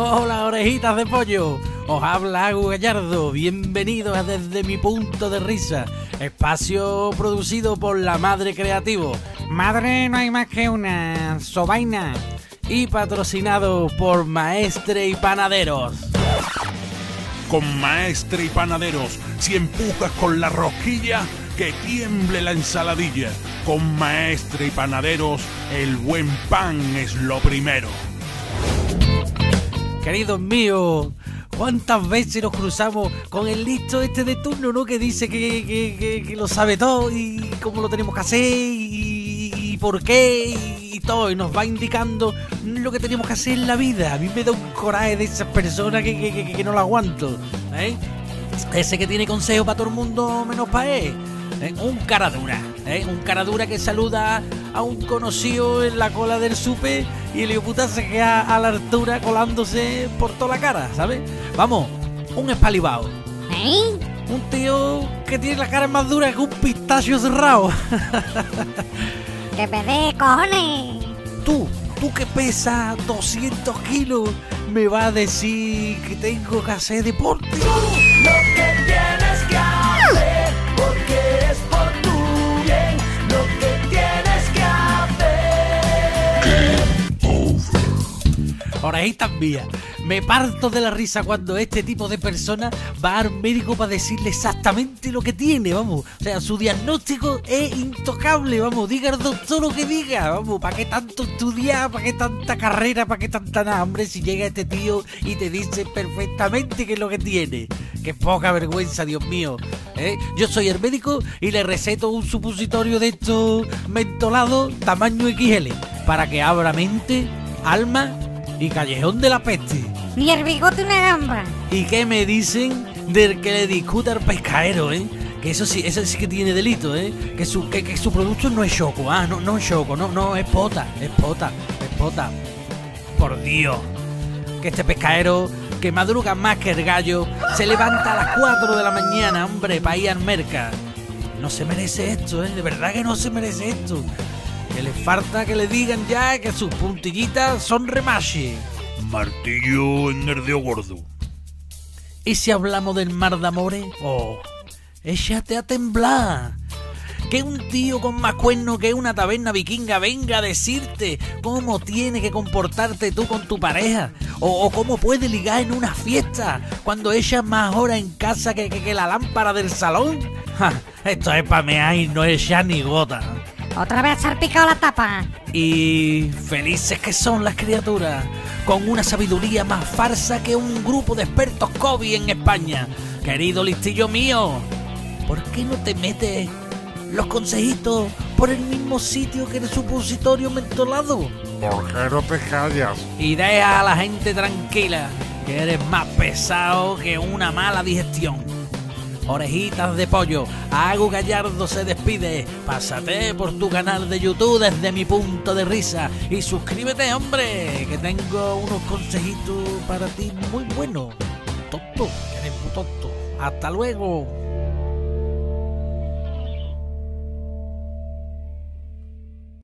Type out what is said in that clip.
Hola, orejitas de pollo. Os habla Agu Gallardo. Bienvenidos a Desde mi punto de risa. Espacio producido por la Madre Creativo. Madre no hay más que una sobaina. Y patrocinado por Maestre y Panaderos. Con Maestre y Panaderos, si empujas con la rosquilla, que tiemble la ensaladilla. Con Maestre y Panaderos, el buen pan es lo primero. Queridos míos, ¿cuántas veces nos cruzamos con el listo este de turno, ¿no? Que dice que, que- que- lo sabe todo y cómo lo tenemos que hacer y, por qué y, todo. Y nos va indicando lo que tenemos que hacer en la vida. A mí me da un coraje de esas personas que no lo aguanto. ¿eh? Ese que tiene consejo para todo el mundo menos para él. ¿Eh? Un cara dura, ¿eh? un cara dura que saluda a un conocido en la cola del supe y el puta se queda a la altura colándose por toda la cara, ¿sabes? Vamos, un espalibao. ¿Eh? Un tío que tiene la cara más dura que un pistacho cerrado. ¡Que me dé, cojones! Tú, tú que pesas 200 kilos, me vas a decir que tengo que hacer deporte. Orejitas mías, me parto de la risa cuando este tipo de persona va al médico para decirle exactamente lo que tiene, vamos. O sea, su diagnóstico es intocable, vamos. Diga el doctor lo que diga, vamos. ¿Para qué tanto estudiar? ¿Para qué tanta carrera? ¿Para qué tanta nada? Hombre, si llega este tío y te dice perfectamente qué es lo que tiene. Qué poca vergüenza, Dios mío. ¿eh? Yo soy el médico y le receto un supositorio de estos mentolados tamaño XL para que abra mente, alma y callejón de la peste. Ni el bigote una gamba. ¿Y qué me dicen del que le discuta al pescadero, eh? Que eso sí, eso sí que tiene delito, ¿eh? Que su, que, que su producto no es choco, ah, no, no es choco, no, no, es pota, es pota, es pota. Por Dios. Que este pescadero, que madruga más que el gallo, se levanta a las 4 de la mañana, hombre, para ir al merca. No se merece esto, ¿eh? De verdad que no se merece esto. Que le falta que le digan ya que sus puntillitas son remache. Martillo en el dedo gordo. ¿Y si hablamos del mar de amores? Oh, échate a temblar. Que un tío con más cuernos que una taberna vikinga venga a decirte cómo tienes que comportarte tú con tu pareja. O, o cómo puedes ligar en una fiesta cuando echas más horas en casa que, que- que la lámpara del salón. Ja, esto es pa' mear y no echar ni gota. Otra vez salpicado la tapa. Y felices que son las criaturas, con una sabiduría más farsa que un grupo de expertos COVID en España. Querido listillo mío, ¿por qué no te metes los consejitos por el mismo sitio que el supositorio mentolado? ¿Por qué no te callas? Y deja a la gente tranquila, que eres más pesado que una mala digestión. Orejitas de pollo, Agu Gallardo se despide. Pásate por tu canal de YouTube desde mi punto de risa y suscríbete, hombre, que tengo unos consejitos para ti muy buenos. Tonto, eres muy tonto. Hasta luego.